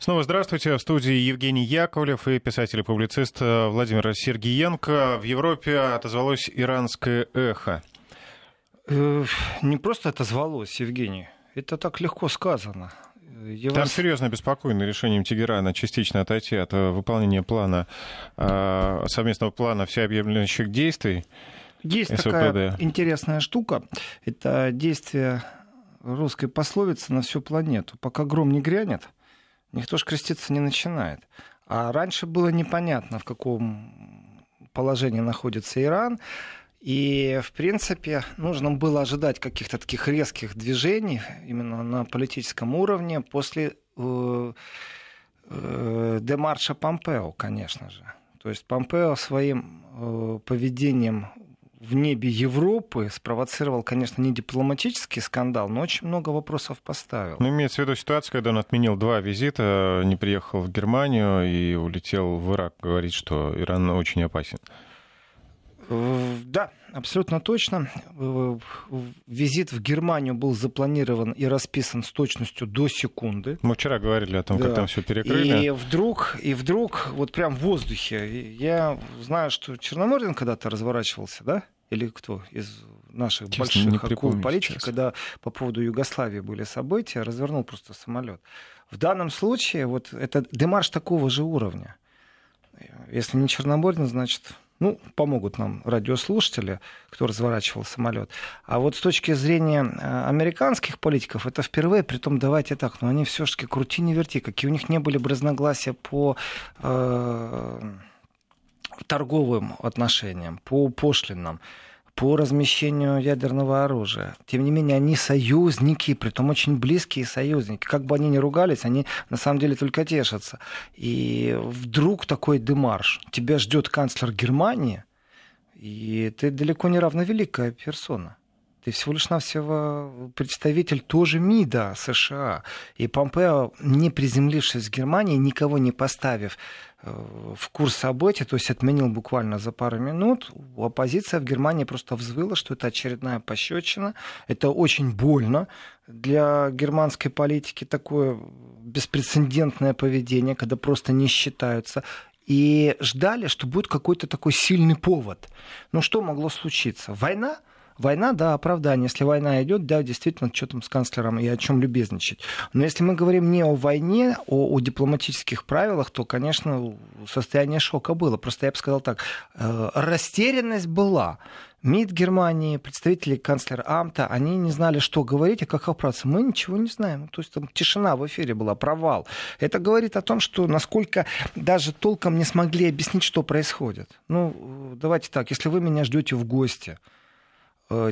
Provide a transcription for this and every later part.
Снова здравствуйте. В студии Евгений Яковлев и писатель и публицист Владимир Сергиенко. В Европе отозвалось иранское эхо. Э, не просто отозвалось, Евгений. Это так легко сказано. Я Там вас... серьезно обеспокоены решением Тегерана частично отойти от э, выполнения плана, э, совместного плана всеобъемлющих действий. Есть СВПД. такая интересная штука. Это действие русской пословицы на всю планету. Пока гром не грянет, никто же креститься не начинает. А раньше было непонятно, в каком положении находится Иран. И, в принципе, нужно было ожидать каких-то таких резких движений именно на политическом уровне после э, э, демарша Помпео, конечно же. То есть Помпео своим э, поведением в небе Европы спровоцировал, конечно, не дипломатический скандал, но очень много вопросов поставил. Ну, имеется в виду ситуация, когда он отменил два визита, не приехал в Германию и улетел в Ирак, говорит, что Иран очень опасен. Да, абсолютно точно. Визит в Германию был запланирован и расписан с точностью до секунды. Мы вчера говорили о том, да. как там все перекрыли. И вдруг, и вдруг, вот прям в воздухе. Я знаю, что Черномырдин когда-то разворачивался, да? Или кто из наших Честно, больших акул политики, сейчас. когда по поводу Югославии были события, развернул просто самолет. В данном случае вот это демарш такого же уровня. Если не Черномырдин, значит ну, помогут нам радиослушатели, кто разворачивал самолет. А вот с точки зрения э, американских политиков, это впервые, при том давайте так, но они все-таки крути не верти, какие у них не были бы разногласия по э, торговым отношениям, по пошлинам по размещению ядерного оружия. Тем не менее, они союзники, притом очень близкие союзники. Как бы они ни ругались, они на самом деле только тешатся. И вдруг такой демарш. Тебя ждет канцлер Германии, и ты далеко не равновеликая персона. Ты всего лишь навсего представитель тоже МИДа США. И Помпео, не приземлившись в Германии, никого не поставив Э, в курс событий, то есть отменил буквально за пару минут, оппозиция в Германии просто взвыла, что это очередная пощечина. Это очень больно для германской политики, такое беспрецедентное поведение, когда просто не считаются и ждали, что будет какой-то такой сильный повод. Но что могло случиться? Война? Война, да, оправдание. Если война идет, да, действительно, что там с канцлером и о чем любезничать. Но если мы говорим не о войне, о, о дипломатических правилах, то, конечно, состояние шока было. Просто я бы сказал так, э, растерянность была. МИД Германии, представители канцлера Амта, они не знали, что говорить и как оправдаться. Мы ничего не знаем. То есть там тишина в эфире была, провал. Это говорит о том, что насколько даже толком не смогли объяснить, что происходит. Ну, давайте так, если вы меня ждете в гости,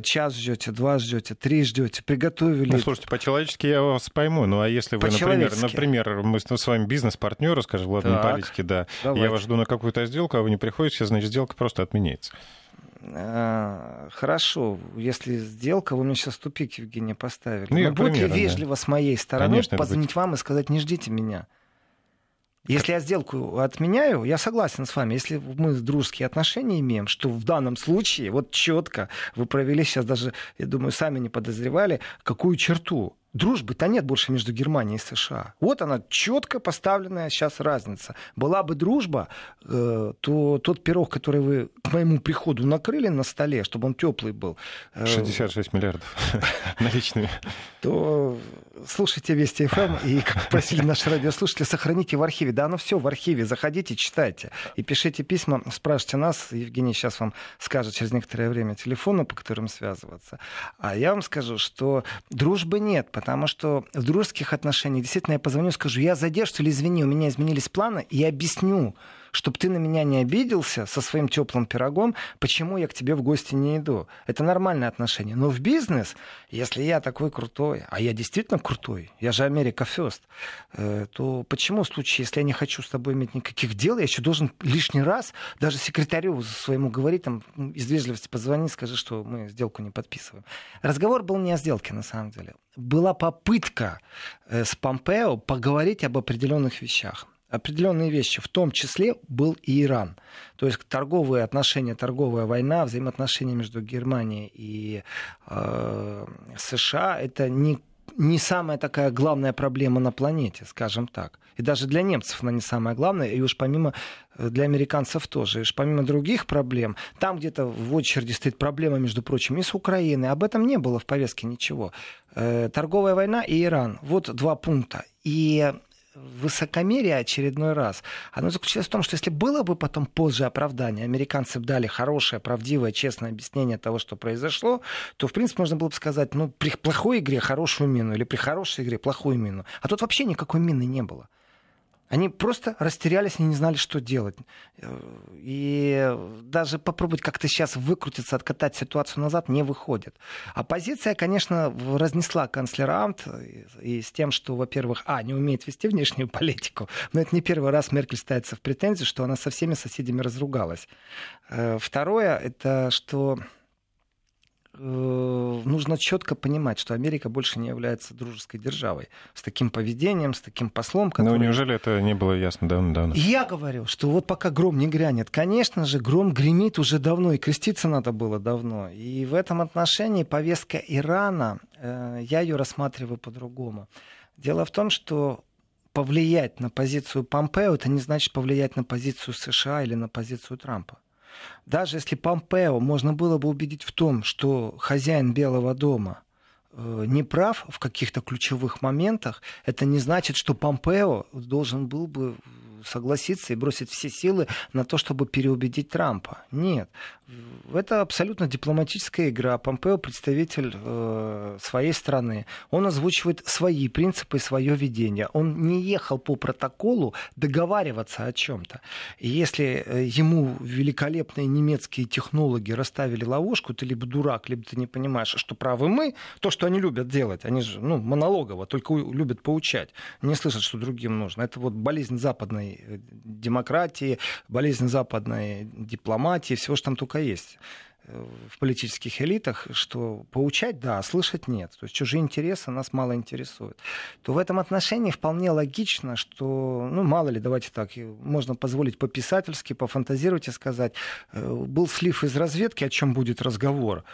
час ждете, два ждете, три ждете, приготовили. Ну, слушайте, по-человечески я вас пойму. Ну, а если вы, например, например, мы с вами бизнес-партнеры, скажем, ладно, так, политики, да, давайте. я вас жду на какую-то сделку, а вы не приходите, значит, сделка просто отменяется. А, хорошо, если сделка, вы мне сейчас тупик, Евгений, поставили. Ну, Но будьте вежливо да. с моей стороны Конечно, позвонить вам и сказать, не ждите меня. Если я сделку отменяю, я согласен с вами. Если мы дружеские отношения имеем, что в данном случае вот четко вы провели сейчас даже, я думаю, сами не подозревали, какую черту дружбы-то нет больше между Германией и США. Вот она четко поставленная сейчас разница. Была бы дружба, э, то тот пирог, который вы к моему приходу накрыли на столе, чтобы он теплый был. 66 э, миллиардов наличными. То слушайте Вести ФМ эм и, как просили наши радиослушатели, сохраните в архиве. Да, оно все в архиве. Заходите, читайте и пишите письма, спрашивайте нас. Евгений сейчас вам скажет через некоторое время телефоны, по которым связываться. А я вам скажу, что дружбы нет, потому что в дружеских отношениях действительно я позвоню, скажу, я задержу или извини, у меня изменились планы, и объясню, чтобы ты на меня не обиделся со своим теплым пирогом, почему я к тебе в гости не иду. Это нормальное отношение. Но в бизнес, если я такой крутой, а я действительно крутой, я же Америка First, э, то почему в случае, если я не хочу с тобой иметь никаких дел, я еще должен лишний раз даже секретарю своему говорить, там, из вежливости позвони, скажи, что мы сделку не подписываем. Разговор был не о сделке, на самом деле. Была попытка э, с Помпео поговорить об определенных вещах определенные вещи, в том числе был и Иран. То есть торговые отношения, торговая война, взаимоотношения между Германией и э, США это не не самая такая главная проблема на планете, скажем так. И даже для немцев она не самая главная, и уж помимо э, для американцев тоже. И уж помимо других проблем, там где-то в очереди стоит проблема, между прочим, и с Украиной. Об этом не было в повестке ничего. Э, торговая война и Иран. Вот два пункта. И высокомерие очередной раз, оно заключается в том, что если было бы потом позже оправдание, американцы бы дали хорошее, правдивое, честное объяснение того, что произошло, то, в принципе, можно было бы сказать, ну, при плохой игре хорошую мину или при хорошей игре плохую мину. А тут вообще никакой мины не было. Они просто растерялись, они не знали, что делать. И даже попробовать как-то сейчас выкрутиться, откатать ситуацию назад не выходит. Оппозиция, конечно, разнесла канцлера Амт и с тем, что, во-первых, а, не умеет вести внешнюю политику, но это не первый раз Меркель ставится в претензии, что она со всеми соседями разругалась. Э, второе, это что нужно четко понимать, что Америка больше не является дружеской державой с таким поведением, с таким послом. Который... Но неужели это не было ясно давно-давно? Я говорю, что вот пока гром не грянет, конечно же, гром гремит уже давно, и креститься надо было давно. И в этом отношении повестка Ирана, э, я ее рассматриваю по-другому. Дело в том, что повлиять на позицию Помпео, это не значит повлиять на позицию США или на позицию Трампа. Даже если Помпео можно было бы убедить в том, что хозяин Белого дома э, не прав в каких-то ключевых моментах, это не значит, что Помпео должен был бы согласиться и бросить все силы на то, чтобы переубедить Трампа. Нет. Это абсолютно дипломатическая игра. Помпео представитель э, своей страны. Он озвучивает свои принципы свое видение. Он не ехал по протоколу договариваться о чем-то. И если э, ему великолепные немецкие технологи расставили ловушку, ты либо дурак, либо ты не понимаешь, что правы мы, то, что они любят делать, они же ну, монологово, только любят поучать, не слышат, что другим нужно. Это вот болезнь западной э, демократии, болезнь западной дипломатии, всего, что там только есть э, в политических элитах, что поучать, да, а слышать нет. То есть чужие интересы нас мало интересуют. То в этом отношении вполне логично, что, ну, мало ли, давайте так, можно позволить по-писательски, пофантазировать и сказать, э, был слив из разведки, о чем будет разговор.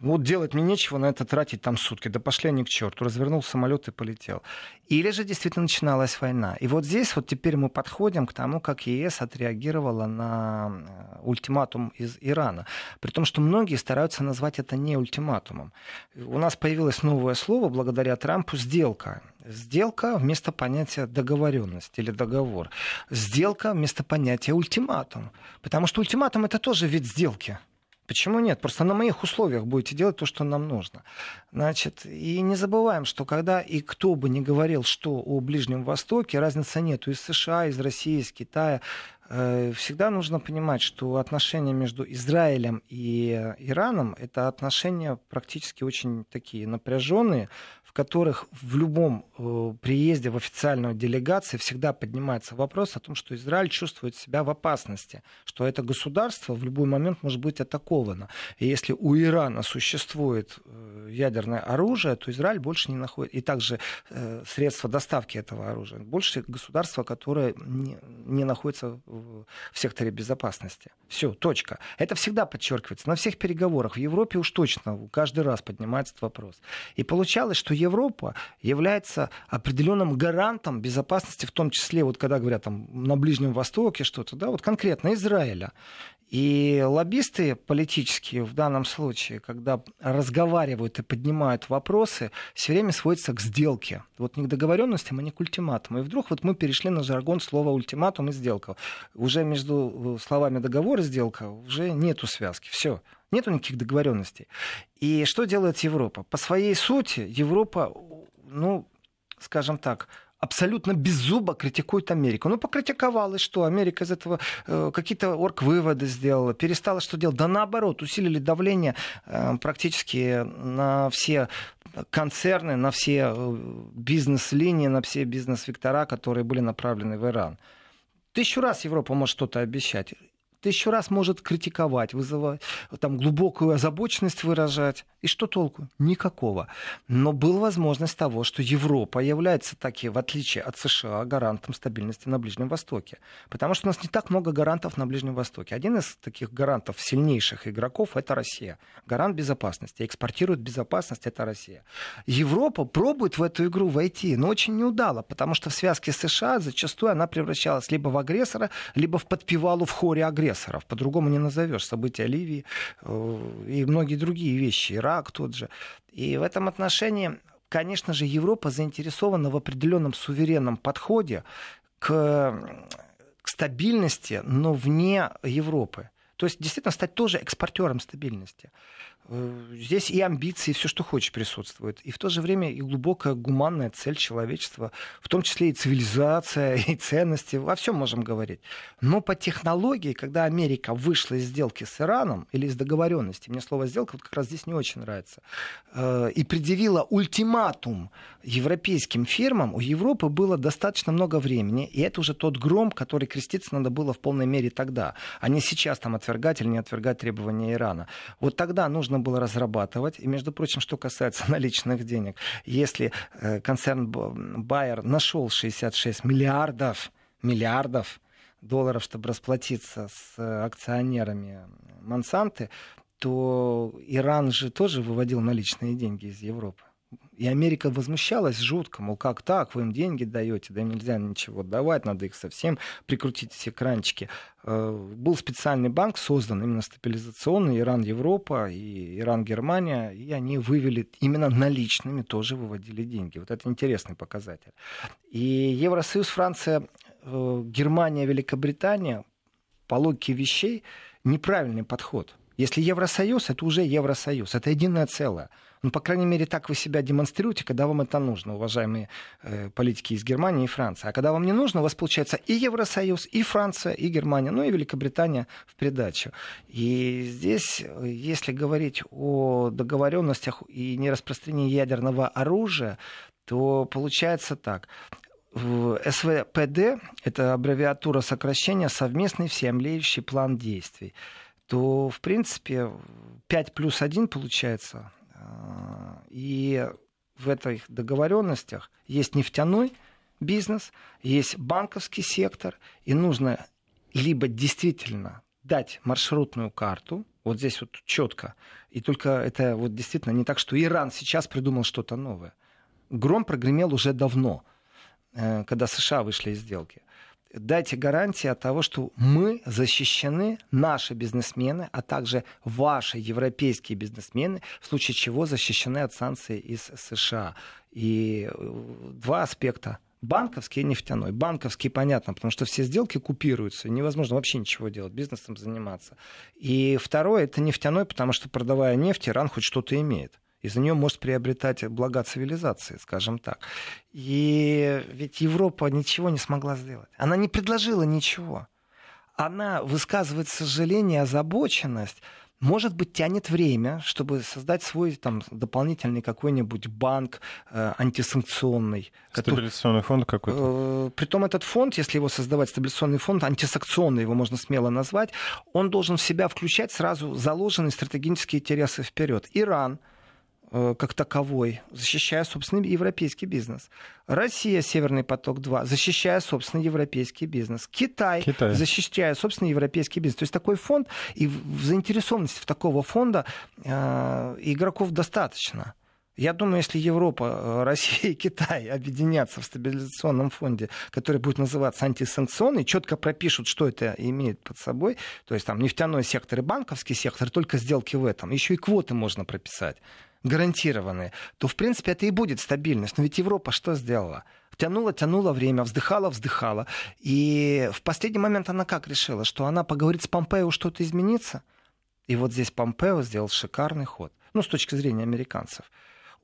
Вот делать мне нечего на это тратить там сутки. Да пошли они к черту. Развернул самолет и полетел. Или же действительно начиналась война. И вот здесь вот теперь мы подходим к тому, как ЕС отреагировала на э, ультиматум из Ирана. При том, что многие стараются назвать это не ультиматумом. У нас появилось новое слово благодаря Трампу «сделка». Сделка вместо понятия договоренность или договор. Сделка вместо понятия ультиматум. Потому что ультиматум это тоже вид сделки. Почему нет? Просто на моих условиях будете делать то, что нам нужно. Значит, и не забываем, что когда и кто бы ни говорил, что о Ближнем Востоке, разницы нету из США, из России, из Китая. Э, всегда нужно понимать, что отношения между Израилем и Ираном это отношения практически очень такие напряженные, которых в любом э, приезде в официальную делегацию всегда поднимается вопрос о том, что Израиль чувствует себя в опасности, что это государство в любой момент может быть атаковано. И если у Ирана существует э, ядерное оружие, то Израиль больше не находит, и также э, средства доставки этого оружия, больше государства, которое не, не находится в секторе безопасности. Все, точка. Это всегда подчеркивается на всех переговорах. В Европе уж точно каждый раз поднимается этот вопрос. И получалось, что Европа является определенным гарантом безопасности, в том числе, вот когда говорят там на Ближнем Востоке что-то, да, вот конкретно Израиля. И лоббисты политические в данном случае, когда разговаривают и поднимают вопросы, все время сводятся к сделке. Вот не к договоренностям, а не к ультиматуму. И вдруг вот мы перешли на жаргон слова ультиматум и сделка. Уже между словами договор и сделка уже нету связки. Все. Нету никаких договоренностей. И что делает Европа? По своей сути Европа, ну, скажем так, абсолютно беззубо критикует Америку. Ну, покритиковала, и что? Америка из этого э, какие-то орг-выводы сделала, перестала что делать? Да наоборот, усилили давление э, практически на все концерны, на все э, бизнес-линии, на все бизнес-вектора, которые были направлены в Иран. Тысячу раз Европа может что-то обещать Тысячу раз может критиковать, вызывать, там, глубокую озабоченность выражать. И что толку? Никакого. Но была возможность того, что Европа является таки, в отличие от США, гарантом стабильности на Ближнем Востоке. Потому что у нас не так много гарантов на Ближнем Востоке. Один из таких гарантов сильнейших игроков — это Россия. Гарант безопасности. Экспортирует безопасность — это Россия. Европа пробует в эту игру войти, но очень неудало, потому что в связке с США зачастую она превращалась либо в агрессора, либо в подпевалу в хоре агрессоров. По-другому не назовешь. События Ливии э, и многие другие вещи. Ирак тот же. И в этом отношении конечно же, Европа заинтересована в определенном суверенном подходе к, к стабильности, но вне Европы. То есть действительно стать тоже экспортером стабильности. Э, здесь и амбиции, и все, что хочешь, присутствует. И в то же время и глубокая гуманная цель человечества, в том числе и цивилизация, и ценности, во всем можем говорить. Но по технологии, когда Америка вышла из сделки с Ираном, или из договоренности, мне слово сделка вот как раз здесь не очень нравится, э, и предъявила ультиматум европейским фирмам, у Европы было достаточно много времени, и это уже тот гром, который креститься надо было в полной мере тогда, а не сейчас там отвергать или не отвергать требования Ирана. Вот тогда нужно было разрабатывать. И, между прочим, что касается наличных денег, если э, концерн Байер нашел 66 миллиардов, миллиардов долларов, чтобы расплатиться с э, акционерами Монсанты, то Иран же тоже выводил наличные деньги из Европы. И Америка возмущалась жутко, мол, как так, вы им деньги даете, да нельзя ничего давать, надо их совсем прикрутить, все кранчики. Э, был специальный банк создан, именно стабилизационный, Иран-Европа и Иран-Германия, и они вывели именно наличными, тоже выводили деньги. Вот это интересный показатель. И Евросоюз, Франция, э, Германия, Великобритания, по логике вещей, неправильный подход. Если Евросоюз, это уже Евросоюз, это единое целое. Ну, по крайней мере, так вы себя демонстрируете, когда вам это нужно, уважаемые э, политики из Германии и Франции. А когда вам не нужно, у вас получается и Евросоюз, и Франция, и Германия, ну и Великобритания в придачу. И здесь, если говорить о договоренностях и нераспространении ядерного оружия, то получается так. СВПД – это аббревиатура сокращения «Совместный всеобъемлющий план действий» то, в принципе, 5 плюс 1 получается и в этих договоренностях есть нефтяной бизнес, есть банковский сектор, и нужно либо действительно дать маршрутную карту, вот здесь вот четко, и только это вот действительно не так, что Иран сейчас придумал что-то новое. Гром прогремел уже давно, э, когда США вышли из сделки дайте гарантии от того, что мы защищены, наши бизнесмены, а также ваши европейские бизнесмены, в случае чего защищены от санкций из США. И э, два аспекта банковский и нефтяной. Банковский, понятно, потому что все сделки купируются, невозможно вообще ничего делать, бизнесом заниматься. И второе, это нефтяной, потому что продавая нефть, Иран хоть что-то имеет и за нее может приобретать блага цивилизации, скажем так. И ведь Европа ничего не смогла сделать. Она не предложила ничего. Она высказывает сожаление, озабоченность, может быть, тянет время, чтобы создать свой там, дополнительный какой-нибудь банк э, антисанкционный. Стабилизационный который, фонд какой-то? Э, притом этот фонд, если его создавать, стабилизационный фонд, антисанкционный его можно смело назвать, он должен в себя включать сразу заложенные стратегические интересы вперед. Иран, как таковой, защищая собственный европейский бизнес. Россия, Северный поток-2, защищая собственный европейский бизнес. Китай, Китай, защищая собственный европейский бизнес. То есть такой фонд и в заинтересованности в такого фонда э, игроков достаточно. Я думаю, если Европа, э, Россия и Китай объединятся в стабилизационном фонде, который будет называться антисанкционный, четко пропишут, что это имеет под собой, то есть там нефтяной сектор и банковский сектор, только сделки в этом. Еще и квоты можно прописать гарантированные, то, в принципе, это и будет стабильность. Но ведь Европа что сделала? Тянула, тянула время, вздыхала, вздыхала. И в последний момент она как решила? Что она поговорит с Помпео, что-то изменится? И вот здесь Помпео сделал шикарный ход. Ну, с точки зрения американцев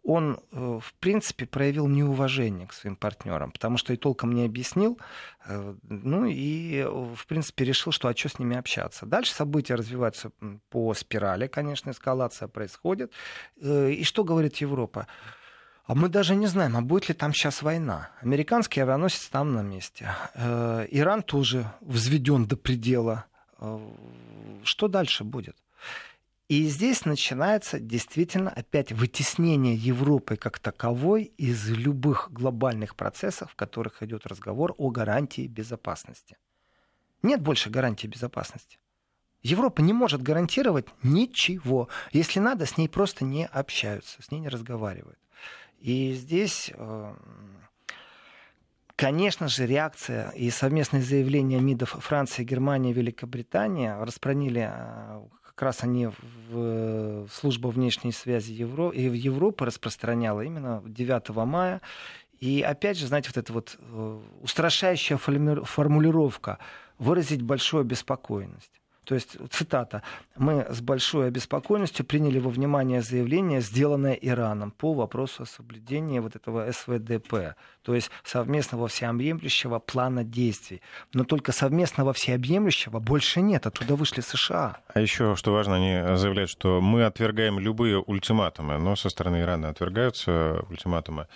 он, э, в принципе, проявил неуважение к своим партнерам, потому что и толком не объяснил, э, ну и, в принципе, решил, что а что с ними общаться. Дальше события развиваются по спирали, конечно, эскалация происходит. Э, и что говорит Европа? А мы даже не знаем, а будет ли там сейчас война. Американский авианосец там на месте. Иран тоже взведен до предела что дальше будет? И здесь начинается действительно опять вытеснение Европы как таковой из любых глобальных процессов, в которых идет разговор о гарантии безопасности. Нет больше гарантии безопасности. Европа не может гарантировать ничего. Если надо, с ней просто не общаются, с ней не разговаривают. И здесь, э, конечно же, реакция и совместные заявления МИДов Франции, Германии, Великобритании распространили э, как раз они в служба внешней связи Евро, и в Европы распространяла именно 9 мая. И опять же, знаете, вот эта вот э, устрашающая формулировка выразить большую обеспокоенность. То есть, цитата, «Мы с большой обеспокоенностью приняли во внимание заявление, сделанное Ираном по вопросу о соблюдении вот этого СВДП, то есть совместного всеобъемлющего плана действий. Но только совместного всеобъемлющего больше нет, оттуда вышли США». А еще, что важно, они заявляют, что мы отвергаем любые ультиматумы, но со стороны Ирана отвергаются ультиматумы.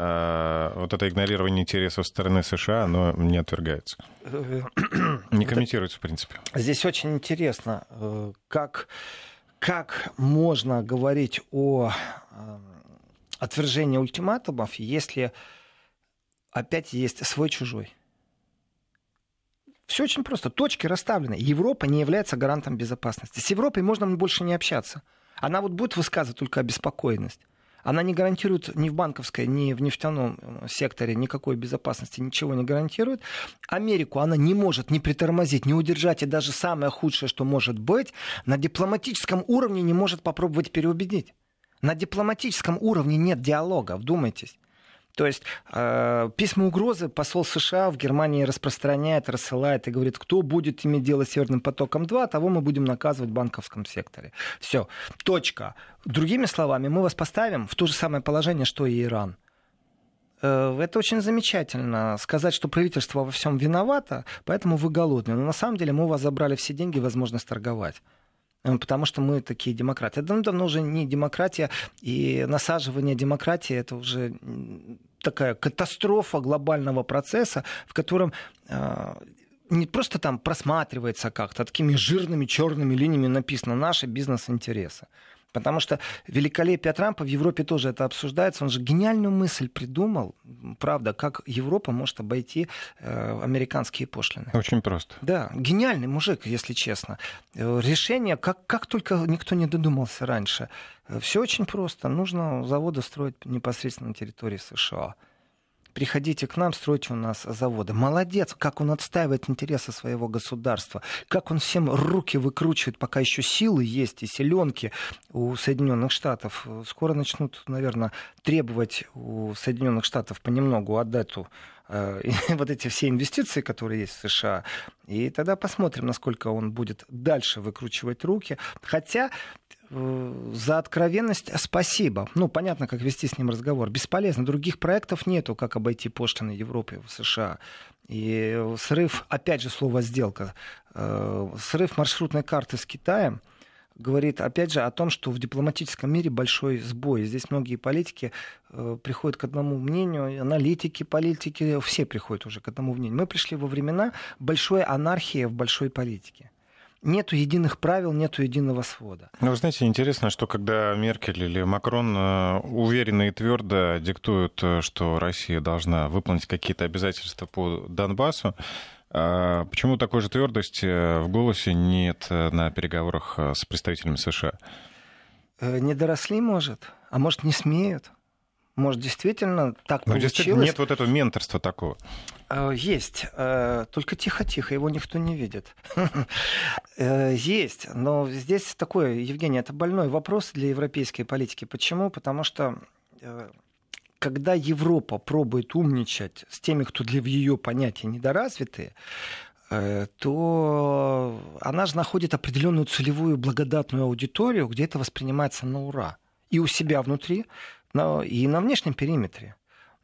А, вот это игнорирование интересов стороны США, оно не отвергается. Не комментируется, в принципе. Здесь очень интересно, э, как, как можно говорить о э, отвержении ультиматумов, если опять есть свой-чужой. Все очень просто. Точки расставлены. Европа не является гарантом безопасности. С Европой можно больше не общаться. Она вот будет высказывать только обеспокоенность. Она не гарантирует ни в банковской, ни в нефтяном э, секторе никакой безопасности, ничего не гарантирует. Америку она не может ни притормозить, ни удержать, и даже самое худшее, что может быть, на дипломатическом уровне не может попробовать переубедить. На дипломатическом уровне нет диалога, вдумайтесь. То есть э, письма угрозы посол США в Германии распространяет, рассылает и говорит, кто будет иметь дело с Северным потоком-2, того мы будем наказывать в банковском секторе. Все, точка. Другими словами, мы вас поставим в то же самое положение, что и Иран. Э, это очень замечательно. Сказать, что правительство во всем виновато, поэтому вы голодные. Но на самом деле мы у вас забрали все деньги и возможность торговать. Э, потому что мы такие демократы. Это давно уже не демократия, и насаживание демократии это уже такая катастрофа глобального процесса, в котором э, не просто там просматривается как-то, а такими жирными черными линиями написано наши бизнес-интересы. Потому что великолепие Трампа в Европе тоже это обсуждается. Он же гениальную мысль придумал, правда, как Европа может обойти э, американские пошлины. Очень просто. Да, гениальный мужик, если честно. Э, решение, как, как только никто не додумался раньше. Э, Все очень просто. Нужно заводы строить непосредственно на территории США приходите к нам, стройте у нас заводы. Молодец, как он отстаивает интересы своего государства, как он всем руки выкручивает, пока еще силы есть и селенки у Соединенных Штатов. Скоро начнут, наверное, требовать у Соединенных Штатов понемногу отдать ту э, вот эти все инвестиции, которые есть в США, и тогда посмотрим, насколько он будет дальше выкручивать руки. Хотя за откровенность спасибо. Ну, понятно, как вести с ним разговор. Бесполезно. Других проектов нету, как обойти пошлины Европы в США. И срыв, опять же, слово «сделка», э, срыв маршрутной карты с Китаем говорит, опять же, о том, что в дипломатическом мире большой сбой. Здесь многие политики э, приходят к одному мнению, аналитики, политики, все приходят уже к одному мнению. Мы пришли во времена большой анархии в большой политике нету единых правил, нету единого свода. Ну, вы знаете, интересно, что когда Меркель или Макрон э, уверенно и твердо диктуют, э, что Россия должна выполнить какие-то обязательства по Донбассу, э, Почему такой же твердости в голосе нет на переговорах с представителями США? Не доросли, может, а может, не смеют. Может, действительно так Но получилось. Действительно нет вот этого менторства такого. Э, есть. Э, только тихо-тихо, его никто не видит. Э, есть. Но здесь такое, Евгений, это больной вопрос для европейской политики. Почему? Потому что когда Европа пробует умничать с теми, кто для ее понятия недоразвитые, то она же находит определенную целевую благодатную аудиторию, где это воспринимается на ура. И у себя внутри, но и на внешнем периметре.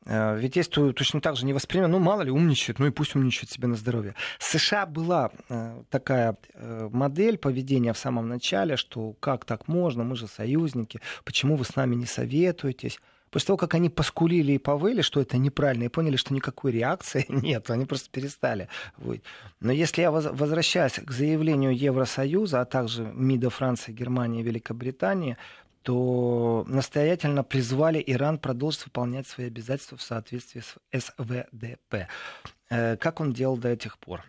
Э, ведь есть точно так же не ну, мало ли, умничает, ну и пусть умничает себе на здоровье. США была э, такая э, модель поведения в самом начале, что как так можно, мы же союзники, почему вы с нами не советуетесь? После того, как они поскулили и повыли, что это неправильно, и поняли, что никакой реакции нет, они просто перестали. Но если я возвращаюсь к заявлению Евросоюза, а также МИДа Франции, Германии и Великобритании, то настоятельно призвали Иран продолжить выполнять свои обязательства в соответствии с СВДП, э, как он делал до этих пор,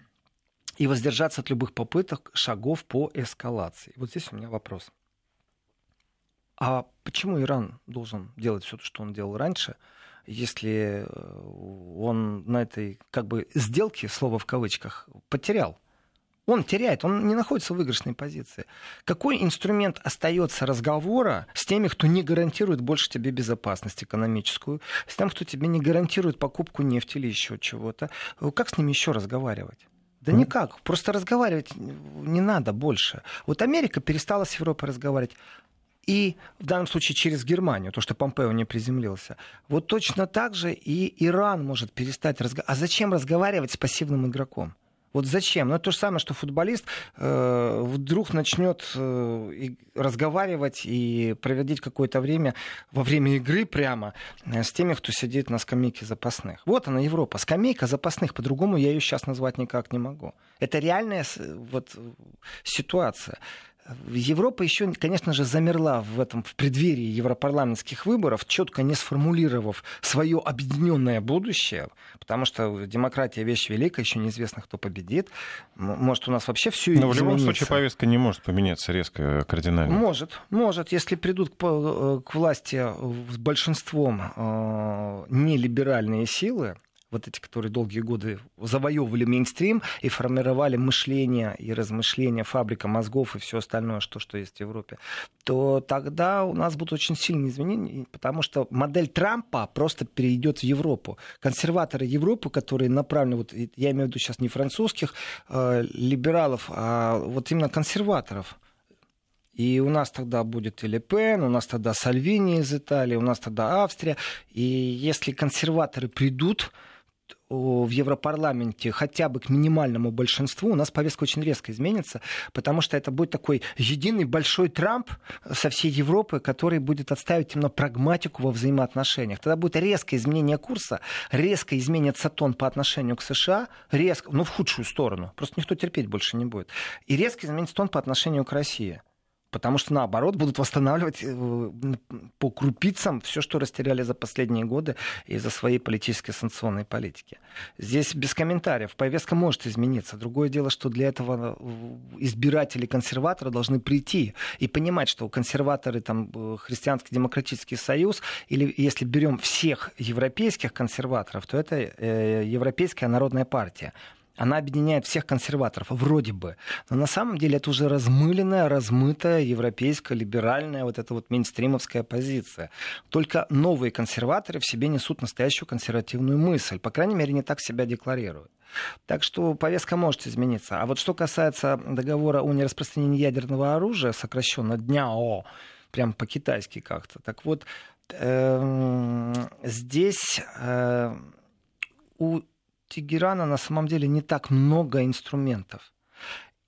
и воздержаться от любых попыток шагов по эскалации. Вот здесь у меня вопрос. А почему Иран должен делать все то, что он делал раньше, если э, он на этой как бы сделке, слово в кавычках, потерял? Он теряет, он не находится в выигрышной позиции. Какой инструмент остается разговора с теми, кто не гарантирует больше тебе безопасность экономическую, с тем, кто тебе не гарантирует покупку нефти или еще чего-то? Как с ними еще разговаривать? Да никак. Просто разговаривать не надо больше. Вот Америка перестала с Европой разговаривать. И в данном случае через Германию, то, что Помпео не приземлился. Вот точно так же и Иран может перестать разговаривать. А зачем разговаривать с пассивным игроком? Вот зачем? Ну, то же самое, что футболист э, вдруг начнет э, разговаривать и проводить какое-то время во время игры прямо э, с теми, кто сидит на скамейке запасных. Вот она, Европа. Скамейка запасных. По-другому я ее сейчас назвать никак не могу. Это реальная вот, ситуация. Европа еще, конечно же, замерла в этом в преддверии европарламентских выборов, четко не сформулировав свое объединенное будущее, потому что демократия вещь великая, еще неизвестно, кто победит. Может, у нас вообще все Но в любом случае повестка не может поменяться резко, кардинально. Может, может, если придут к, э, к власти с большинством э, нелиберальные силы, вот эти, которые долгие годы завоевывали мейнстрим и формировали мышление и размышления, фабрика мозгов и все остальное, что, что есть в Европе, то тогда у нас будут очень сильные изменения, потому что модель Трампа просто перейдет в Европу. Консерваторы Европы, которые направлены, вот я имею в виду сейчас не французских э, либералов, а вот именно консерваторов, и у нас тогда будет и Лепен, у нас тогда Сальвини из Италии, у нас тогда Австрия. И если консерваторы придут, в Европарламенте хотя бы к минимальному большинству, у нас повестка очень резко изменится, потому что это будет такой единый большой Трамп со всей Европы, который будет отставить именно прагматику во взаимоотношениях. Тогда будет резкое изменение курса, резко изменится тон по отношению к США, резко, ну в худшую сторону, просто никто терпеть больше не будет, и резко изменится тон по отношению к России потому что, наоборот, будут восстанавливать э, по крупицам все, что растеряли за последние годы из-за своей политической санкционной политики. Здесь без комментариев. Повестка может измениться. Другое дело, что для этого э, избиратели консерваторы должны прийти и понимать, что консерваторы, там, э, Христианский демократический союз, или если берем всех европейских консерваторов, то это Европейская народная партия. Она объединяет всех консерваторов, вроде бы. Но на самом деле это уже размыленная, размытая европейская, либеральная, вот эта вот мейнстримовская позиция. Только новые консерваторы в себе несут настоящую консервативную мысль. По крайней мере, не так себя декларируют. Так что повестка может измениться. А вот что касается договора о нераспространении ядерного оружия, сокращенно ДНЯО, прям по-китайски как-то, так вот, эм, здесь э, у Тегерана на самом деле не так много инструментов.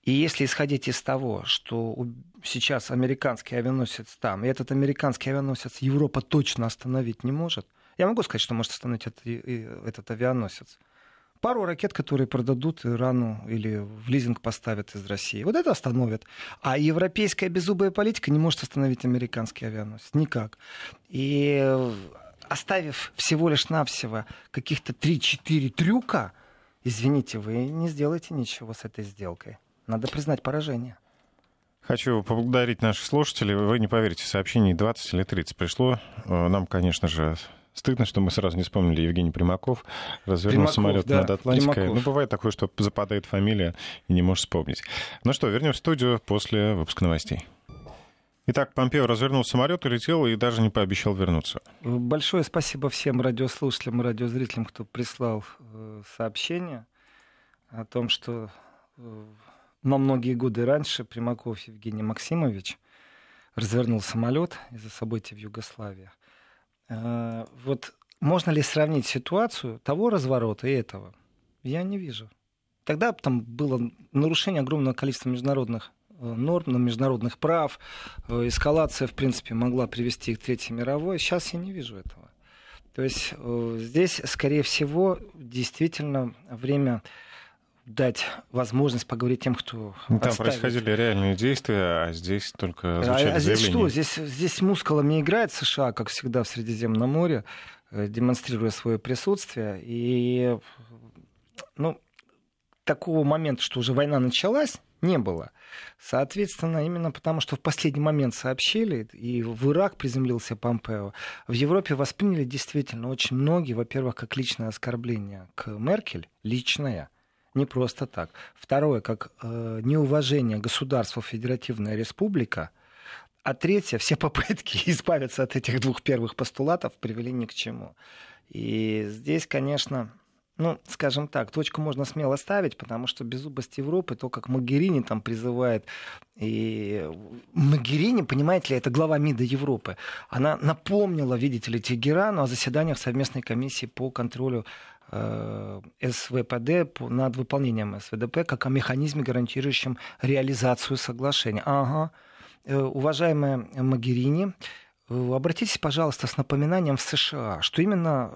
И если исходить из того, что сейчас американский авианосец там, и этот американский авианосец Европа точно остановить не может, я могу сказать, что может остановить этот, этот авианосец. Пару ракет, которые продадут Ирану или в лизинг поставят из России. Вот это остановит. А европейская беззубая политика не может остановить американский авианосец. Никак. И оставив всего лишь навсего каких-то 3-4 трюка, извините, вы не сделаете ничего с этой сделкой. Надо признать поражение. Хочу поблагодарить наших слушателей. Вы не поверите, сообщений 20 или 30 пришло. Э, нам, конечно же, стыдно, что мы сразу не вспомнили Евгений Примаков. Развернул Примаков, самолет да, над Атлантикой. Примаков. Ну, бывает такое, что западает фамилия и не можешь вспомнить. Ну что, вернем в студию после выпуска новостей. Итак, Помпео развернул самолет, улетел и даже не пообещал вернуться. Большое спасибо всем радиослушателям и радиозрителям, кто прислал э, сообщение о том, что э, на многие годы раньше Примаков Евгений Максимович развернул самолет из-за событий в Югославии. Э, вот можно ли сравнить ситуацию того разворота и этого? Я не вижу. Тогда там было нарушение огромного количества международных норм, на международных прав. Э, эскалация, в принципе, могла привести к Третьей мировой. Сейчас я не вижу этого. То есть э, здесь, скорее всего, действительно время дать возможность поговорить тем, кто ну, Там отставит. происходили реальные действия, а здесь только звучали а, а здесь что? Здесь, здесь мускулами играет США, как всегда, в Средиземном море, э, демонстрируя свое присутствие. И ну, такого момента, что уже война началась, не было. Соответственно, именно потому, что в последний момент сообщили, и в Ирак приземлился Помпео, в Европе восприняли действительно очень многие, во-первых, как личное оскорбление к Меркель, личное, не просто так. Второе, как э, неуважение государства Федеративная Республика. А третье, все попытки избавиться от этих двух первых постулатов привели ни к чему. И здесь, конечно, ну, скажем так, точку можно смело ставить, потому что беззубость Европы, то, как Магерини там призывает, и Магерини, понимаете ли, это глава МИДа Европы, она напомнила, видите ли, Тегерану о заседаниях совместной комиссии по контролю э, СВПД над выполнением СВДП как о механизме, гарантирующем реализацию соглашения. Ага, э, уважаемая Магерини, э, обратитесь, пожалуйста, с напоминанием в США, что именно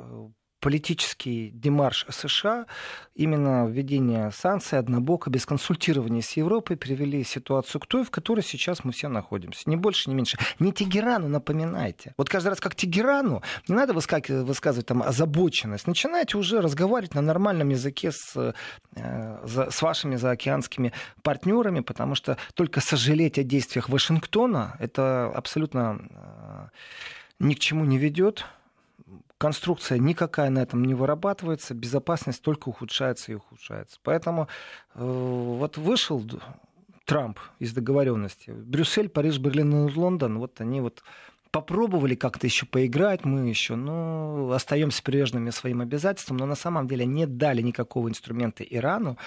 политический демарш США, именно введение санкций однобоко, без консультирования с Европой, привели ситуацию к той, в которой сейчас мы все находимся. Ни больше, ни меньше. Не Тегерану напоминайте. Вот каждый раз как Тегерану, не надо высказывать, высказывать там озабоченность. Начинайте уже разговаривать на нормальном языке с, э, с вашими заокеанскими партнерами, потому что только сожалеть о действиях Вашингтона, это абсолютно э, ни к чему не ведет конструкция никакая на этом не вырабатывается, безопасность только ухудшается и ухудшается. Поэтому э, вот вышел Трамп из договоренности. Брюссель, Париж, Берлин Лондон, вот они вот попробовали как-то еще поиграть, мы еще, ну, остаемся прежними своим обязательствам, но на самом деле не дали никакого инструмента Ирану,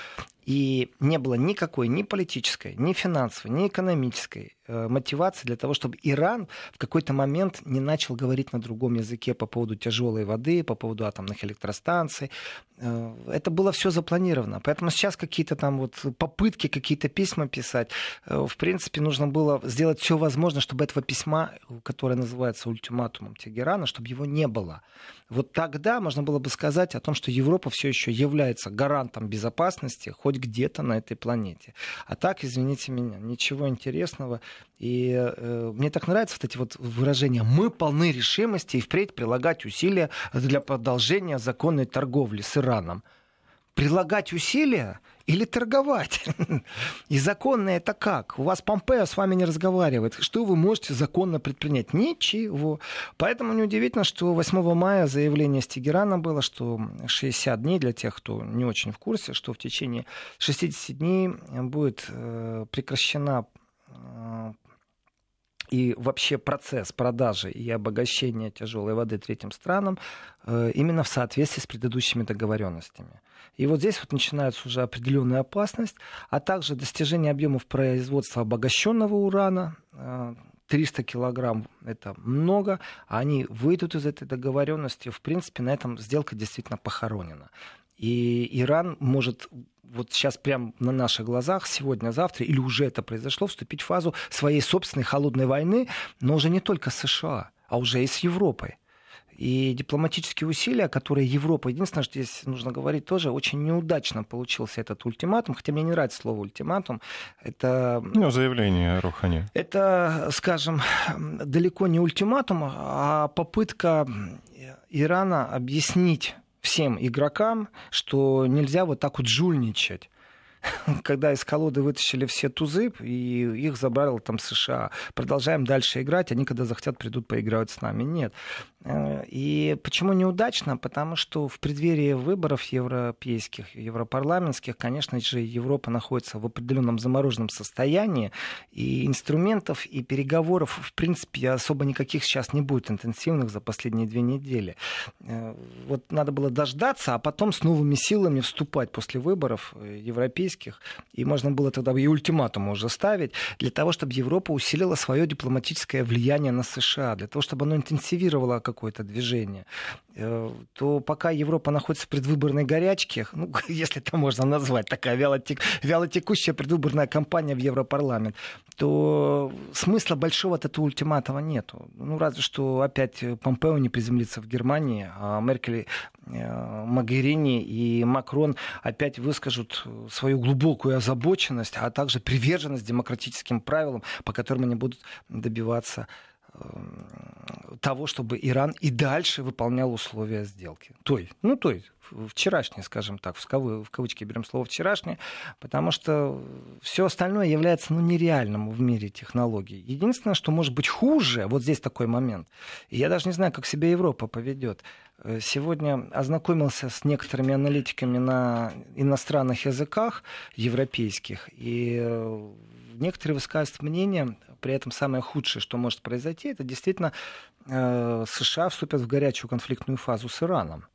и не было никакой ни политической, ни финансовой, ни экономической э, мотивации для того, чтобы Иран в какой-то момент не начал говорить на другом языке по поводу тяжелой воды, по поводу атомных электростанций. Э, это было все запланировано. Поэтому сейчас какие-то там вот попытки, какие-то письма писать, э, в принципе, нужно было сделать все возможное, чтобы этого письма, которое называется ультиматумом Тегерана, чтобы его не было. Вот тогда можно было бы сказать о том, что Европа все еще является гарантом безопасности хоть где-то на этой планете. А так, извините меня, ничего интересного. И э, мне так нравятся вот эти вот выражения. Мы полны решимости и впредь прилагать усилия для продолжения законной торговли с Ираном. Прилагать усилия – или торговать. И законно это как? У вас Помпео с вами не разговаривает. Что вы можете законно предпринять? Ничего. Поэтому неудивительно, что 8 мая заявление с Тегерана было, что 60 дней для тех, кто не очень в курсе, что в течение 60 дней будет э, прекращена э, и вообще процесс продажи и обогащения тяжелой воды третьим странам э, именно в соответствии с предыдущими договоренностями. И вот здесь вот начинается уже определенная опасность, а также достижение объемов производства обогащенного урана. 300 э, килограмм – это много, а они выйдут из этой договоренности. В принципе, на этом сделка действительно похоронена. И Иран может вот сейчас прямо на наших глазах, сегодня-завтра, или уже это произошло, вступить в фазу своей собственной холодной войны, но уже не только с США, а уже и с Европой. И дипломатические усилия, которые Европа, единственное, что здесь нужно говорить тоже, очень неудачно получился этот ультиматум, хотя мне не нравится слово ультиматум. Это... Ну, заявление Рухани. Это, скажем, далеко не ультиматум, а попытка Ирана объяснить всем игрокам, что нельзя вот так вот жульничать когда из колоды вытащили все тузы, и их забрал там США. Продолжаем дальше играть, они когда захотят, придут поиграть с нами. Нет. Э, и почему неудачно? Потому что в преддверии выборов европейских, европарламентских, конечно же, Европа находится в определенном замороженном состоянии, и инструментов и переговоров, в принципе, особо никаких сейчас не будет интенсивных за последние две недели. Э, вот надо было дождаться, а потом с новыми силами вступать после выборов э, европейских, и можно было тогда и ультиматум уже ставить, для того, чтобы Европа усилила свое дипломатическое влияние на США, для того, чтобы оно интенсивировало как какое-то движение. Э, то пока Европа находится в предвыборной горячке, ну, если это можно назвать, такая вялотек, вялотекущая предвыборная кампания в Европарламент, то смысла большого от этого ультиматума нету. Ну, разве что опять Помпео не приземлится в Германии, а Меркель, э, Магерини и Макрон опять выскажут свою глубокую озабоченность, а также приверженность демократическим правилам, по которым они будут добиваться того, чтобы Иран и дальше выполнял условия сделки. Той, ну той, вчерашней, скажем так, в, кавы, в кавычки берем слово вчерашнее, потому что все остальное является ну, нереальным в мире технологий. Единственное, что может быть хуже, вот здесь такой момент, и я даже не знаю, как себя Европа поведет. Э, сегодня ознакомился с некоторыми аналитиками на иностранных языках европейских, и э, некоторые высказывают мнение, при этом самое худшее, что может произойти, это действительно э, США вступят в горячую конфликтную фазу с Ираном.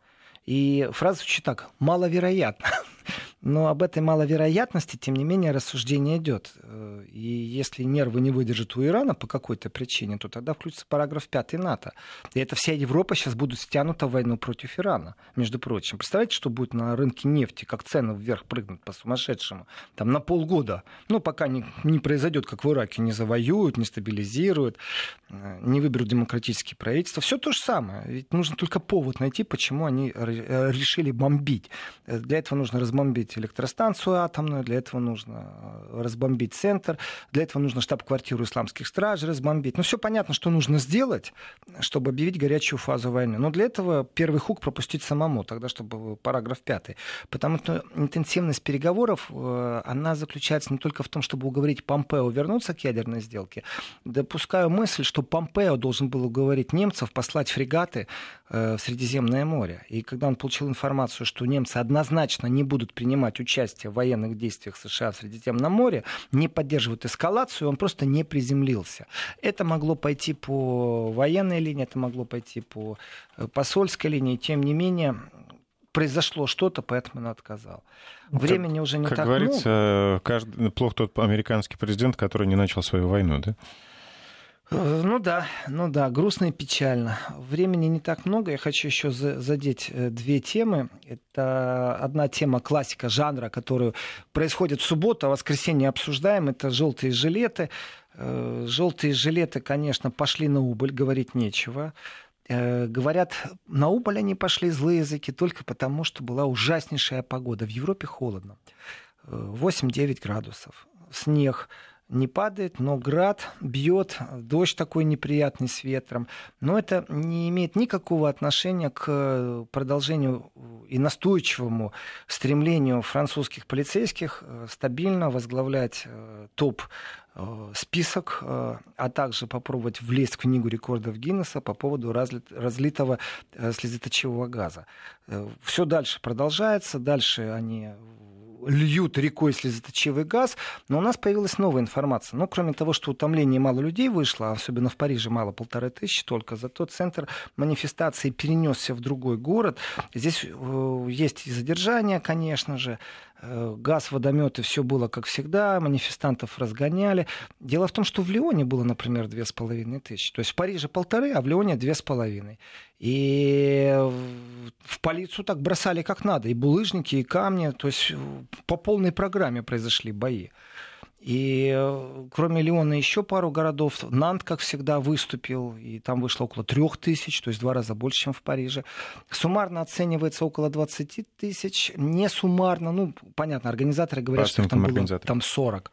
И фраза звучит так, маловероятно. Но об этой маловероятности, тем не менее, рассуждение идет. Э, и если нервы не выдержат у Ирана по какой-то причине, то тогда включится параграф 5 НАТО. И это вся Европа сейчас будет стянута в войну против Ирана, между прочим. Представляете, что будет на рынке нефти, как цены вверх прыгнут по сумасшедшему? Там на полгода. Ну, пока не, не произойдет, как в Ираке, не завоюют, не стабилизируют, э, не выберут демократические правительства. Все то же самое. Ведь нужно только повод найти, почему они э, решили бомбить. Для этого нужно разбомбить разбомбить электростанцию атомную, для этого нужно э, разбомбить центр, для этого нужно штаб-квартиру исламских стражей разбомбить. Ну, все понятно, что нужно сделать, чтобы объявить горячую фазу войны. Но для этого первый хук пропустить самому, тогда, чтобы параграф пятый. Потому что интенсивность переговоров, э, она заключается не только в том, чтобы уговорить Помпео вернуться к ядерной сделке. Допускаю мысль, что Помпео должен был уговорить немцев послать фрегаты э, в Средиземное море. И когда он получил информацию, что немцы однозначно не будут принимать принимать участие в военных действиях США в Средиземном море, не поддерживают эскалацию, он просто не приземлился. Это могло пойти по военной линии, это могло пойти по э, посольской линии, тем не менее произошло что-то, поэтому он отказал. Времени как, уже не как так говорится, много. Каждый, плох тот американский президент, который не начал свою войну, да? Э, ну да, ну да, грустно и печально. Времени не так много. Я хочу еще задеть э, две темы. Это одна тема классика жанра, которую происходит в субботу, а в воскресенье обсуждаем. Это желтые жилеты. Э, желтые жилеты, конечно, пошли на убыль, говорить нечего. Говорят, на убыль они пошли злые языки только потому, что была ужаснейшая погода. В Европе холодно. 8-9 градусов. Снег не падает, но град бьет, дождь такой неприятный с ветром. Но это не имеет никакого отношения к продолжению и настойчивому стремлению французских полицейских э, стабильно возглавлять э, топ э, список, а также попробовать влезть в книгу рекордов Гиннесса по поводу разлитого слезоточивого газа. Все дальше продолжается, дальше они льют рекой слезоточивый газ, но у нас появилась новая информация. Ну, кроме того, что утомление мало людей вышло, а особенно в Париже мало полторы тысячи только, зато центр манифестации перенесся в другой город. Здесь э, есть и задержание, конечно же, газ, водометы, все было как всегда, манифестантов разгоняли. Дело в том, что в Лионе было, например, две с половиной тысячи. То есть в Париже полторы, а в Лионе две с половиной. И в полицию так бросали как надо. И булыжники, и камни. То есть по полной программе произошли бои. И э, кроме Леона еще пару городов. Нант, как всегда, выступил, и там вышло около трех тысяч, то есть два раза больше, чем в Париже. Суммарно оценивается около 20 тысяч. Не суммарно, ну, понятно, организаторы говорят, что там было там 40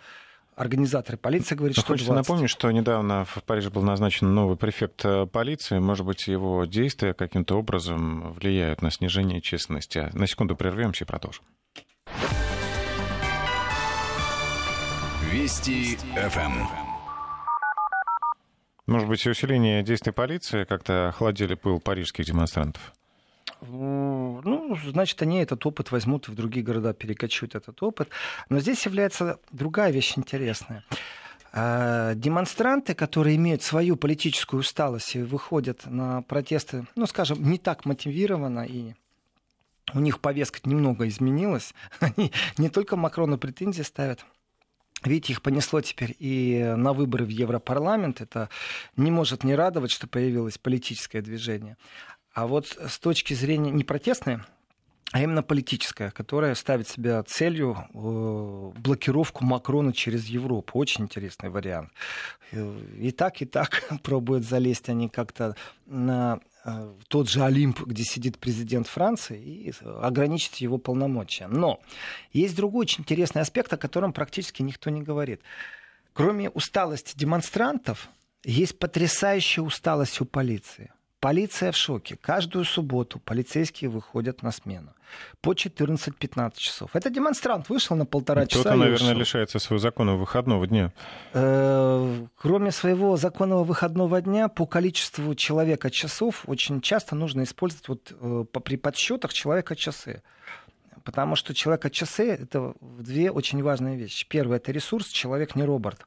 организаторы. Полиция говорит, Но что Хочется 20. напомнить, что недавно в Париже был назначен новый префект э, полиции. Может быть, его действия каким-то образом влияют на снижение численности. На секунду прервемся и продолжим. Вести ФМ. Может быть, усиление действий полиции как-то охладили пыл парижских демонстрантов? Ну, значит, они этот опыт возьмут и в другие города перекочуют этот опыт. Но здесь является другая вещь интересная. А, демонстранты, которые имеют свою политическую усталость и выходят на протесты, ну, скажем, не так мотивированно и у них повестка немного изменилась. Они не только Макрону претензии ставят, Видите, их понесло теперь и на выборы в Европарламент. Это не может не радовать, что появилось политическое движение. А вот с точки зрения не протестной, а именно политическая, которая ставит себя целью э, блокировку Макрона через Европу. Очень интересный вариант. Э, и так, и так пробуют залезть они как-то на тот же Олимп, где сидит президент Франции, и ограничить его полномочия. Но есть другой очень интересный аспект, о котором практически никто не говорит. Кроме усталости демонстрантов, есть потрясающая усталость у полиции. Полиция в шоке. Каждую субботу полицейские выходят на смену по 14-15 часов. Это демонстрант вышел на полтора часа. Кто-то, наверное, ушел. лишается своего законного выходного дня. Э, кроме своего законного выходного дня, по количеству человека часов очень часто нужно использовать вот, э, при подсчетах человека часы. Потому что человека часы это две очень важные вещи. Первое это ресурс, человек не робот.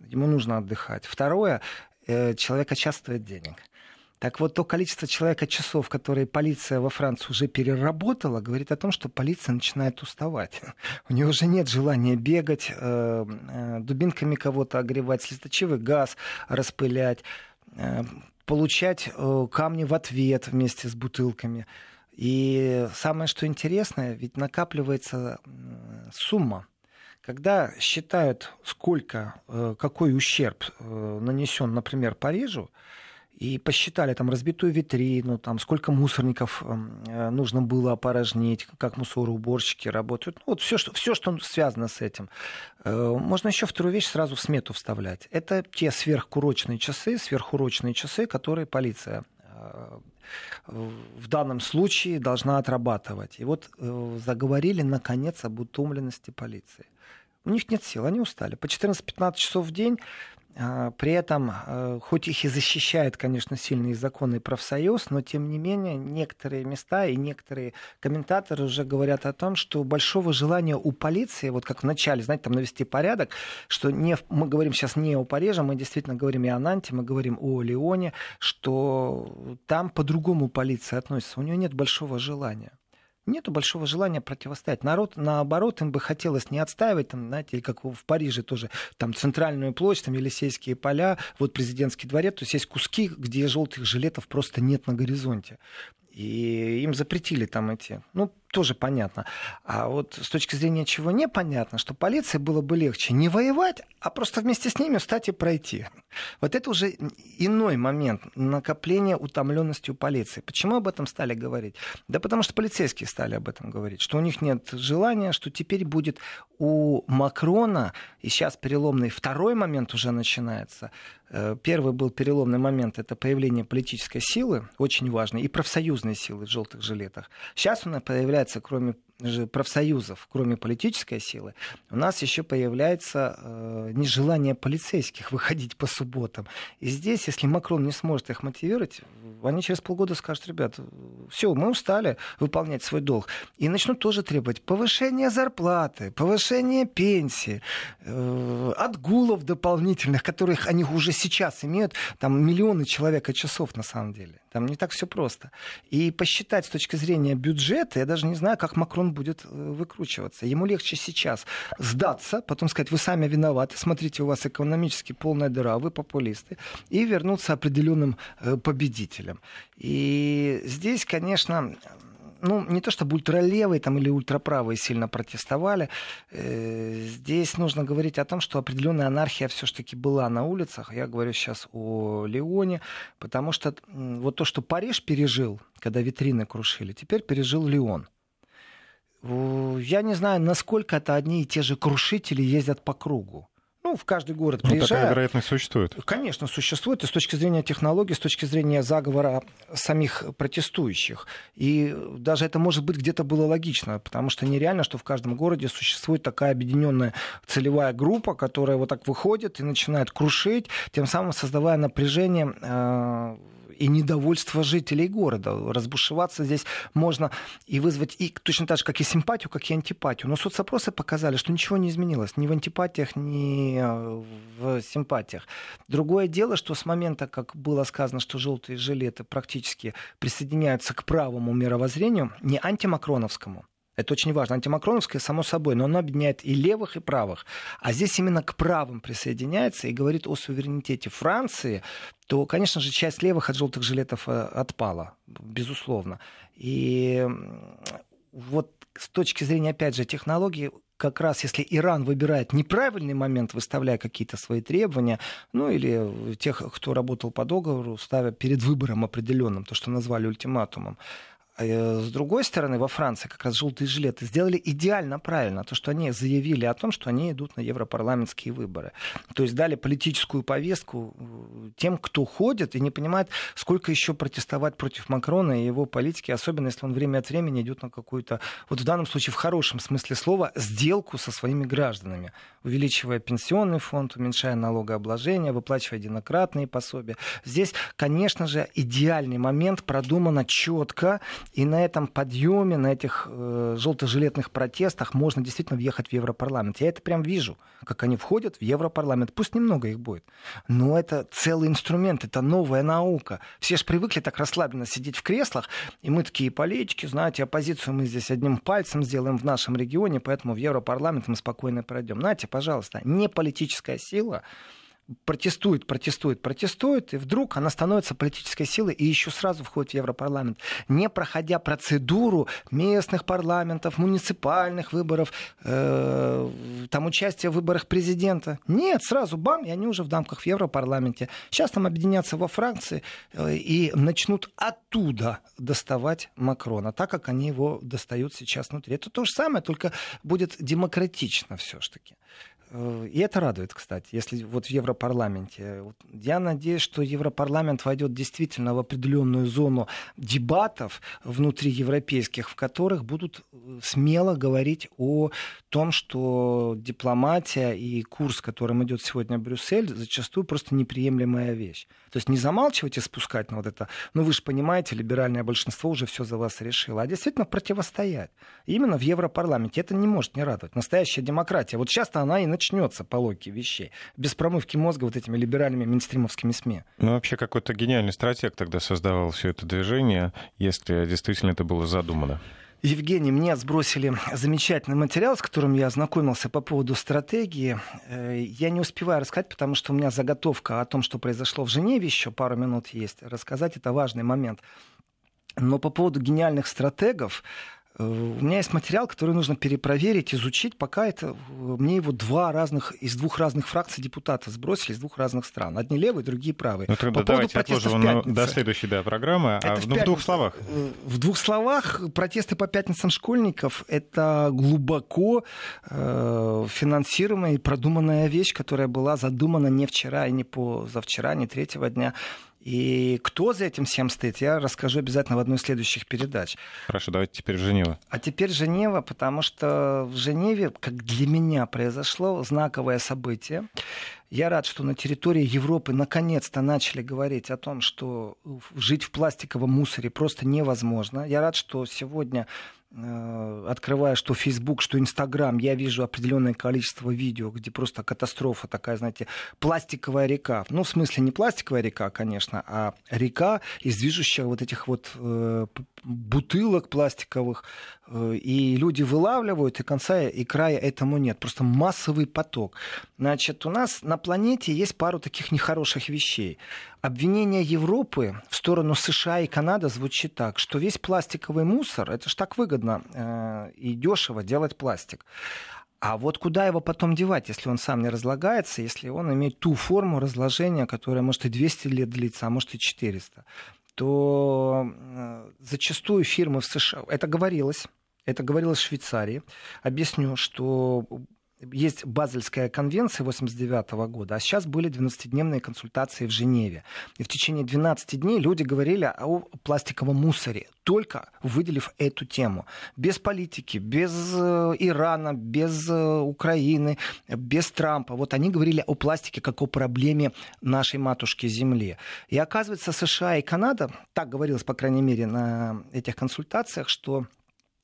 Ему нужно отдыхать. Второе, э, человека час стоит денег. Так вот, то количество человека часов, которые полиция во Франции уже переработала, говорит о том, что полиция начинает уставать. У нее уже нет желания бегать, э, э, дубинками кого-то огревать, слезоточивый газ распылять, э, получать камни в ответ вместе с бутылками. И самое, что интересное, ведь накапливается сумма. Когда считают, сколько, какой ущерб нанесен, например, Парижу, и посчитали там разбитую витрину, там сколько мусорников эм, э, нужно было опорожнить, как мусороуборщики работают. Ну, вот все что, все, что связано с этим. Э, можно еще вторую вещь сразу в смету вставлять. Это те сверхурочные часы, сверхурочные часы, которые полиция э, в данном случае должна отрабатывать. И вот заговорили, наконец, об утомленности полиции. У них нет сил, они устали. По 14-15 часов в день при этом, э, хоть их и защищает, конечно, сильные законы и профсоюз, но тем не менее некоторые места и некоторые комментаторы уже говорят о том, что большого желания у полиции, вот как в начале, знаете, там навести порядок, что не, мы говорим сейчас не о Париже, мы действительно говорим и о Нанте, мы говорим о Лионе, что там по-другому полиция относится, у нее нет большого желания нету большого желания противостоять. Народ, наоборот, им бы хотелось не отстаивать, там, знаете, как в Париже тоже, там, центральную площадь, там, Елисейские поля, вот президентский дворец, то есть есть куски, где желтых жилетов просто нет на горизонте. И им запретили там эти, ну, тоже понятно. А вот с точки зрения чего непонятно, что полиции было бы легче не воевать, а просто вместе с ними встать и пройти. Вот это уже иной момент накопления утомленности у полиции. Почему об этом стали говорить? Да потому что полицейские стали об этом говорить, что у них нет желания, что теперь будет у Макрона, и сейчас переломный второй момент уже начинается, первый был переломный момент, это появление политической силы, очень важной, и профсоюзной силы в желтых жилетах. Сейчас она появляется, кроме профсоюзов, кроме политической силы, у нас еще появляется э, нежелание полицейских выходить по субботам. И здесь, если Макрон не сможет их мотивировать, они через полгода скажут, ребят, все, мы устали выполнять свой долг. И начнут тоже требовать повышения зарплаты, повышения пенсии, э, отгулов дополнительных, которых они уже сейчас имеют, там миллионы человека часов на самом деле. Там не так все просто. И посчитать с точки зрения бюджета, я даже не знаю, как Макрон будет э, выкручиваться. Ему легче сейчас сдаться, потом сказать, вы сами виноваты, смотрите, у вас экономически полная дыра, вы популисты, и вернуться определенным э, победителем. И здесь, конечно, ну, не то чтобы ультралевые там, или ультраправые сильно протестовали. Э, здесь нужно говорить о том, что определенная анархия все-таки была на улицах. Я говорю сейчас о Лионе, потому что вот то, что Париж пережил, когда витрины крушили, теперь пережил Лион. Я не знаю, насколько это одни и те же крушители ездят по кругу ну, в каждый город приезжают. Ну, такая вероятность существует. Конечно, существует. И с точки зрения технологий, с точки зрения заговора самих протестующих. И даже это, может быть, где-то было логично, потому что нереально, что в каждом городе существует такая объединенная целевая группа, которая вот так выходит и начинает крушить, тем самым создавая напряжение э, и недовольство жителей города. Разбушеваться здесь можно и вызвать и точно так же, как и симпатию, как и антипатию. Но соцопросы показали, что ничего не изменилось ни в антипатиях, ни э, в симпатиях. Другое дело, что с момента, как было сказано, что желтые жилеты практически присоединяются к правому мировоззрению, не антимакроновскому, Это очень важно. Антимакроновское, само собой, но оно объединяет и левых, и правых. А здесь именно к правым присоединяется и говорит о суверенитете Франции, то, конечно же, часть левых от желтых жилетов э, отпала, безусловно. И вот с точки зрения, опять же, технологии, как раз если Иран выбирает неправильный момент, выставляя какие-то свои требования, ну или тех, кто работал по договору, ставя перед выбором определенным, то, что назвали ультиматумом, с другой стороны, во Франции как раз желтые жилеты сделали идеально правильно, то, что они заявили о том, что они идут на европарламентские выборы. То есть дали политическую повестку э, тем, кто ходит и не понимает, сколько еще протестовать против Макрона и его политики, особенно если он время от времени идет на какую-то, вот в данном случае в хорошем смысле слова, сделку со своими гражданами, увеличивая пенсионный фонд, уменьшая налогообложение, выплачивая единократные пособия. Здесь, конечно же, идеальный момент, продумано четко, и на этом подъеме, на этих э, желто-жилетных протестах можно действительно въехать в Европарламент. Я это прям вижу, как они входят в Европарламент. Пусть немного их будет, но это целый инструмент, это новая наука. Все же привыкли так расслабленно сидеть в креслах, и мы такие политики, знаете, оппозицию мы здесь одним пальцем сделаем в нашем регионе, поэтому в Европарламент мы спокойно пройдем. Знаете, пожалуйста, не политическая сила, протестует, протестует, протестует, и вдруг она становится политической силой и еще сразу входит в Европарламент, не проходя процедуру местных парламентов, муниципальных выборов, э, там участия в выборах президента. Нет, сразу бам, и они уже в дамках в Европарламенте. Сейчас там объединятся во Франции э, и начнут оттуда доставать Макрона, так как они его достают сейчас внутри. Это то же самое, только будет демократично все-таки. Э, и это радует, кстати, если вот в Европарламенте. Я надеюсь, что Европарламент войдет действительно в определенную зону дебатов внутри европейских, в которых будут э, смело говорить о том, что дипломатия и курс, которым идет сегодня Брюссель, зачастую просто неприемлемая вещь. То есть не замалчивать и спускать на вот это, ну вы же понимаете, либеральное большинство уже все за вас решило, а действительно противостоять. именно в Европарламенте это не может не радовать. Настоящая демократия. Вот сейчас-то она и начнется по логике вещей. Без промывки мозга вот этими либеральными мейнстримовскими СМИ. Ну, вообще какой-то гениальный стратег тогда создавал все это движение, если действительно это было задумано. Евгений, мне сбросили замечательный материал, с которым я ознакомился по поводу стратегии. Э, я не успеваю рассказать, потому что у меня заготовка о том, что произошло в Женеве, еще пару минут есть. Рассказать это важный момент. Но по поводу гениальных стратегов, у меня есть материал, который нужно перепроверить, изучить, пока это мне его два разных, из двух разных фракций депутата сбросили, из двух разных стран. Одни левые, другие правые. Ну, По давайте отложим на, до следующей да, программы. Это а в, ну, в двух словах. Э, в двух словах протесты по пятницам школьников — это глубоко э, финансируемая и продуманная вещь, которая была задумана не вчера и не позавчера, не третьего дня. И кто за этим всем стоит, я расскажу обязательно в одной из следующих передач. Хорошо, давайте теперь Женева. А теперь Женева, потому что в Женеве, как для меня, произошло знаковое событие. Я рад, что на территории Европы наконец-то начали говорить о том, что жить в пластиковом мусоре просто невозможно. Я рад, что сегодня открывая что Facebook, что Instagram, я вижу определенное количество видео, где просто катастрофа такая, знаете, пластиковая река. Ну, в смысле, не пластиковая река, конечно, а река из движущих вот этих вот э, бутылок пластиковых, э, и люди вылавливают, и конца и края этому нет. Просто массовый поток. Значит, у нас на планете есть пару таких нехороших вещей. Обвинение Европы в сторону США и Канады звучит так, что весь пластиковый мусор, это ж так выгодно э, и дешево делать пластик. А вот куда его потом девать, если он сам не разлагается, если он имеет ту форму разложения, которая может и 200 лет длиться, а может и 400? то э, зачастую фирмы в США, это говорилось, это говорилось в Швейцарии. Объясню, что есть Базельская конвенция 89 года, а сейчас были 12-дневные консультации в Женеве. И в течение 12 дней люди говорили о пластиковом мусоре, только выделив эту тему. Без политики, без э, Ирана, без э, Украины, без Трампа. Вот они говорили о пластике как о проблеме нашей матушки Земли. И оказывается, США и Канада, так говорилось, по крайней мере, на этих консультациях, что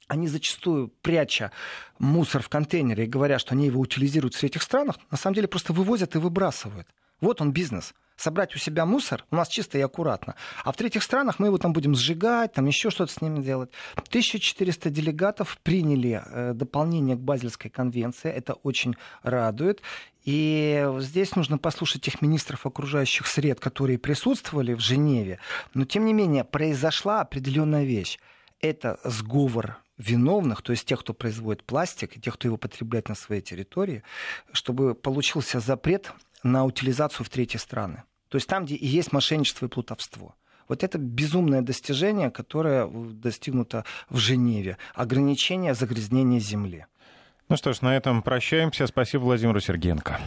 они зачастую, пряча мусор в контейнере и говоря, что они его утилизируют в этих странах, на самом деле просто вывозят и выбрасывают. Вот он бизнес собрать у себя мусор у нас чисто и аккуратно. А в третьих странах мы его там будем сжигать, там еще что-то с ними делать. 1400 делегатов приняли э, дополнение к Базельской конвенции. Это очень радует. И здесь нужно послушать тех министров окружающих сред, которые присутствовали в Женеве. Но, тем не менее, произошла определенная вещь. Это сговор виновных, то есть тех, кто производит пластик, и тех, кто его потребляет на своей территории, чтобы получился запрет на утилизацию в третьи страны. То есть там, где и есть мошенничество и плутовство. Вот это безумное достижение, которое достигнуто в Женеве. Ограничение загрязнения Земли. Ну что ж, на этом прощаемся. Спасибо Владимиру Сергеенко.